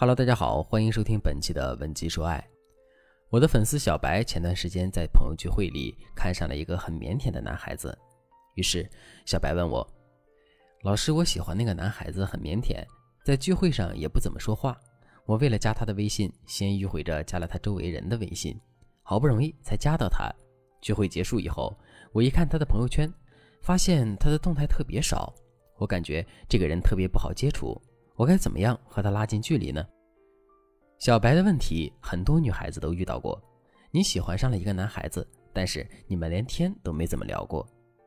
Hello，大家好，欢迎收听本期的文姬说爱。我的粉丝小白前段时间在朋友聚会里看上了一个很腼腆的男孩子，于是小白问我：“老师，我喜欢那个男孩子很腼腆，在聚会上也不怎么说话。我为了加他的微信，先迂回着加了他周围人的微信，好不容易才加到他。聚会结束以后，我一看他的朋友圈，发现他的动态特别少。”我感觉这个人特别不好接触，我该怎么样和他拉近距离呢？小白的问题很多女孩子都遇到过。你喜欢上了一个男孩子，但是你们连天都没怎么聊过，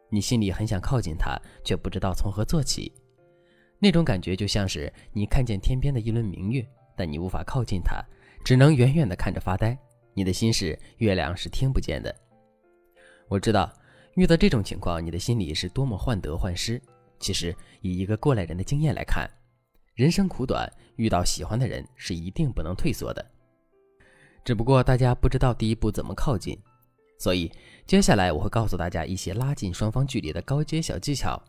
你心里很想靠近他，却不知道从何做起。那种感觉就像是你看见天边的一轮明月，但你无法靠近他，只能远远地看着发呆。你的心事，月亮是听不见的。我知道，遇到这种情况，你的心里是多么患得患失。其实，以一个过来人的经验来看，人生苦短，遇到喜欢的人是一定不能退缩的。只不过大家不知道第一步怎么靠近，所以接下来我会告诉大家一些拉近双方距离的高阶小技巧。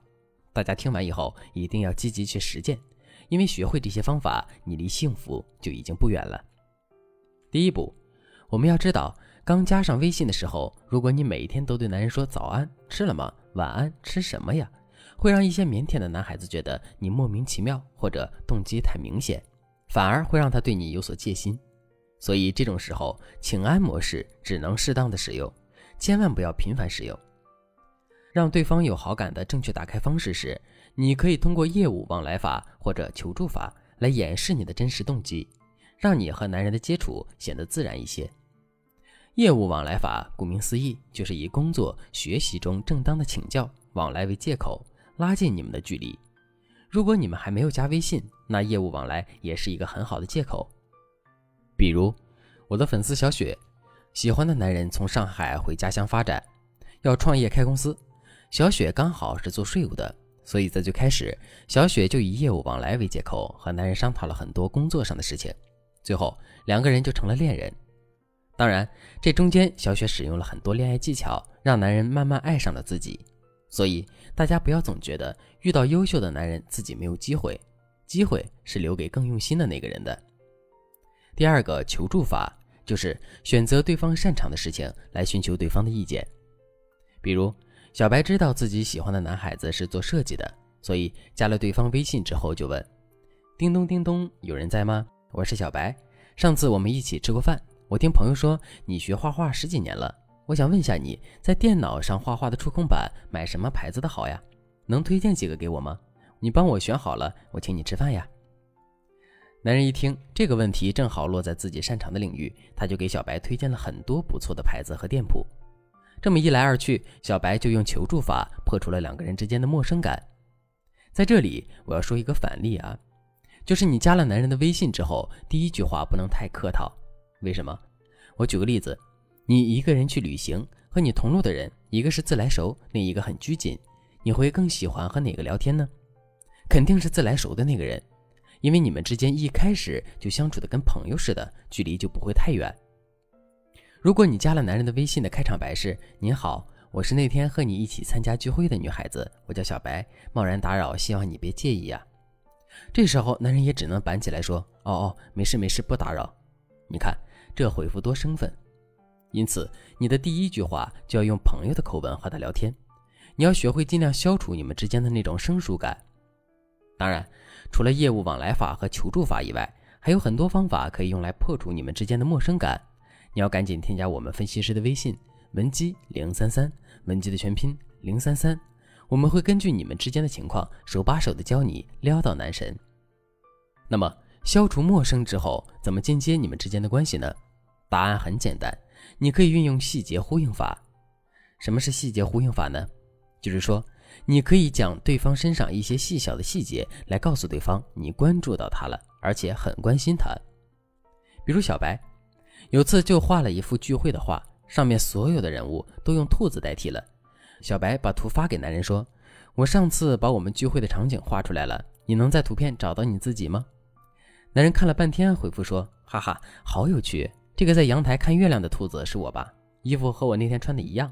大家听完以后一定要积极去实践，因为学会这些方法，你离幸福就已经不远了。第一步，我们要知道，刚加上微信的时候，如果你每天都对男人说早安，吃了吗？晚安，吃什么呀？会让一些腼腆的男孩子觉得你莫名其妙，或者动机太明显，反而会让他对你有所戒心。所以这种时候，请安模式只能适当的使用，千万不要频繁使用。让对方有好感的正确打开方式是，你可以通过业务往来法或者求助法来掩饰你的真实动机，让你和男人的接触显得自然一些。业务往来法顾名思义，就是以工作、学习中正当的请教往来为借口。拉近你们的距离。如果你们还没有加微信，那业务往来也是一个很好的借口。比如，我的粉丝小雪，喜欢的男人从上海回家乡发展，要创业开公司。小雪刚好是做税务的，所以在最开始，小雪就以业务往来为借口和男人商讨了很多工作上的事情。最后，两个人就成了恋人。当然，这中间小雪使用了很多恋爱技巧，让男人慢慢爱上了自己。所以，大家不要总觉得遇到优秀的男人自己没有机会，机会是留给更用心的那个人的。第二个求助法就是选择对方擅长的事情来寻求对方的意见。比如，小白知道自己喜欢的男孩子是做设计的，所以加了对方微信之后就问：“叮咚叮咚，有人在吗？我是小白，上次我们一起吃过饭，我听朋友说你学画画十几年了。”我想问一下，你在电脑上画画的触控板买什么牌子的好呀？能推荐几个给我吗？你帮我选好了，我请你吃饭呀。男人一听这个问题正好落在自己擅长的领域，他就给小白推荐了很多不错的牌子和店铺。这么一来二去，小白就用求助法破除了两个人之间的陌生感。在这里，我要说一个反例啊，就是你加了男人的微信之后，第一句话不能太客套。为什么？我举个例子。你一个人去旅行，和你同路的人，一个是自来熟，另一个很拘谨，你会更喜欢和哪个聊天呢？肯定是自来熟的那个人，因为你们之间一开始就相处的跟朋友似的，距离就不会太远。如果你加了男人的微信的开场白是“您好，我是那天和你一起参加聚会的女孩子，我叫小白，贸然打扰，希望你别介意呀。”这时候男人也只能板起来说：“哦哦，没事没事，不打扰。”你看这回复多生分。因此，你的第一句话就要用朋友的口吻和他聊天。你要学会尽量消除你们之间的那种生疏感。当然，除了业务往来法和求助法以外，还有很多方法可以用来破除你们之间的陌生感。你要赶紧添加我们分析师的微信文姬零三三，文姬的全拼零三三，我们会根据你们之间的情况，手把手的教你撩到男神。那么，消除陌生之后，怎么进阶你们之间的关系呢？答案很简单。你可以运用细节呼应法。什么是细节呼应法呢？就是说，你可以讲对方身上一些细小的细节，来告诉对方你关注到他了，而且很关心他。比如小白，有次就画了一幅聚会的画，上面所有的人物都用兔子代替了。小白把图发给男人说：“我上次把我们聚会的场景画出来了，你能在图片找到你自己吗？”男人看了半天，回复说：“哈哈，好有趣。”这个在阳台看月亮的兔子是我吧？衣服和我那天穿的一样。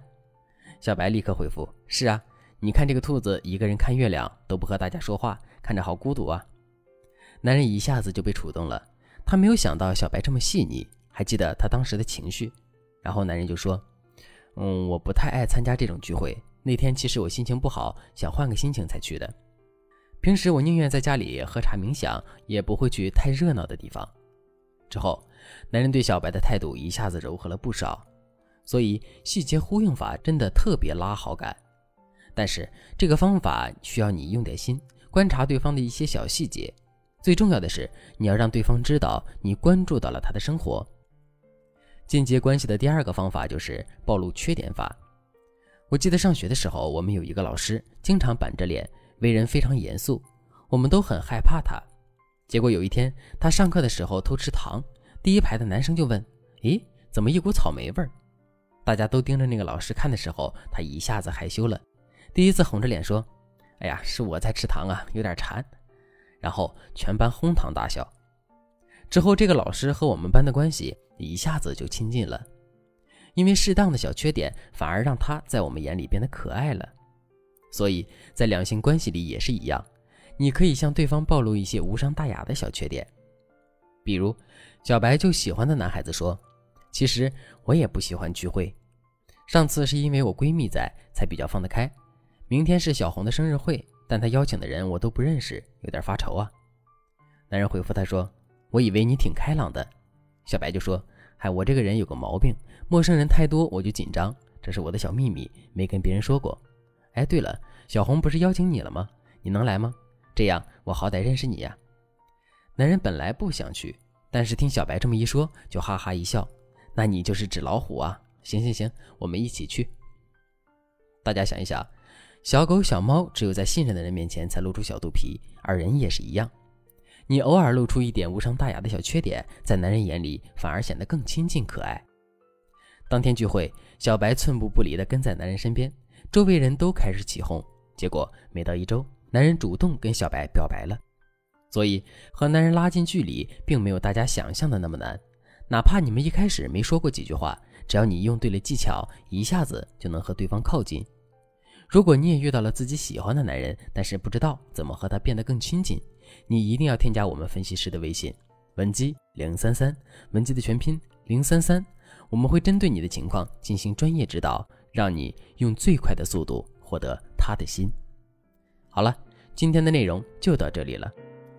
小白立刻回复：“是啊，你看这个兔子一个人看月亮，都不和大家说话，看着好孤独啊。”男人一下子就被触动了，他没有想到小白这么细腻，还记得他当时的情绪。然后男人就说：“嗯，我不太爱参加这种聚会。那天其实我心情不好，想换个心情才去的。平时我宁愿在家里喝茶冥想，也不会去太热闹的地方。”之后，男人对小白的态度一下子柔和了不少。所以细节呼应法真的特别拉好感。但是这个方法需要你用点心，观察对方的一些小细节。最重要的是，你要让对方知道你关注到了他的生活。间接关系的第二个方法就是暴露缺点法。我记得上学的时候，我们有一个老师，经常板着脸，为人非常严肃，我们都很害怕他。结果有一天，他上课的时候偷吃糖，第一排的男生就问：“咦，怎么一股草莓味儿？”大家都盯着那个老师看的时候，他一下子害羞了。第一次红着脸说：“哎呀，是我在吃糖啊，有点馋。”然后全班哄堂大笑。之后，这个老师和我们班的关系一下子就亲近了，因为适当的小缺点反而让他在我们眼里变得可爱了。所以在两性关系里也是一样，你可以向对方暴露一些无伤大雅的小缺点，比如小白就喜欢的男孩子说：“其实我也不喜欢聚会，上次是因为我闺蜜在，才比较放得开。”明天是小红的生日会，但她邀请的人我都不认识，有点发愁啊。男人回复他说：“我以为你挺开朗的。”小白就说：“嗨，我这个人有个毛病，陌生人太多我就紧张，这是我的小秘密，没跟别人说过。”哎，对了，小红不是邀请你了吗？你能来吗？这样我好歹认识你呀。男人本来不想去，但是听小白这么一说，就哈哈一笑：“那你就是纸老虎啊！行行行，我们一起去。”大家想一想。小狗、小猫只有在信任的人面前才露出小肚皮，而人也是一样。你偶尔露出一点无伤大雅的小缺点，在男人眼里反而显得更亲近可爱。当天聚会，小白寸步不离地跟在男人身边，周围人都开始起哄。结果没到一周，男人主动跟小白表白了。所以和男人拉近距离，并没有大家想象的那么难。哪怕你们一开始没说过几句话，只要你用对了技巧，一下子就能和对方靠近。如果你也遇到了自己喜欢的男人，但是不知道怎么和他变得更亲近，你一定要添加我们分析师的微信文姬零三三，文姬的全拼零三三，我们会针对你的情况进行专业指导，让你用最快的速度获得他的心。好了，今天的内容就到这里了，